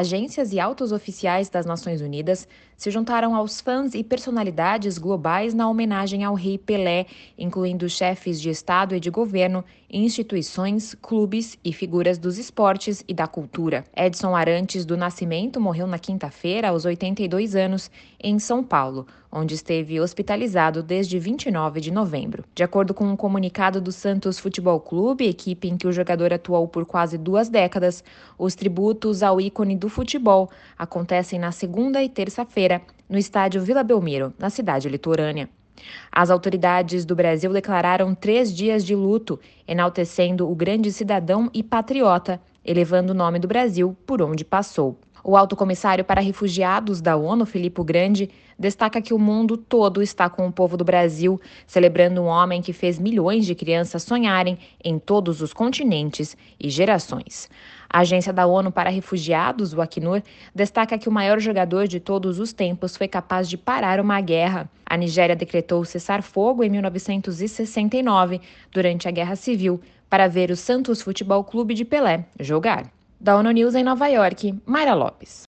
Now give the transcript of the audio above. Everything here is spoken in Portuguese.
agências e altos oficiais das Nações Unidas se juntaram aos fãs e personalidades globais na homenagem ao rei Pelé, incluindo chefes de Estado e de governo, instituições, clubes e figuras dos esportes e da cultura. Edson Arantes do Nascimento morreu na quinta-feira, aos 82 anos, em São Paulo, onde esteve hospitalizado desde 29 de novembro. De acordo com um comunicado do Santos Futebol Clube, equipe em que o jogador atuou por quase duas décadas, os tributos ao ícone do futebol acontecem na segunda e terça-feira no estádio Vila Belmiro, na cidade litorânea. As autoridades do Brasil declararam três dias de luto, enaltecendo o grande cidadão e patriota, elevando o nome do Brasil por onde passou. O alto comissário para refugiados da ONU, Filippo Grande, destaca que o mundo todo está com o povo do Brasil, celebrando um homem que fez milhões de crianças sonharem em todos os continentes e gerações. A Agência da ONU para Refugiados, o Acnur, destaca que o maior jogador de todos os tempos foi capaz de parar uma guerra. A Nigéria decretou cessar-fogo em 1969, durante a Guerra Civil, para ver o Santos Futebol Clube de Pelé jogar. Da ONU News em Nova York, Mayra Lopes.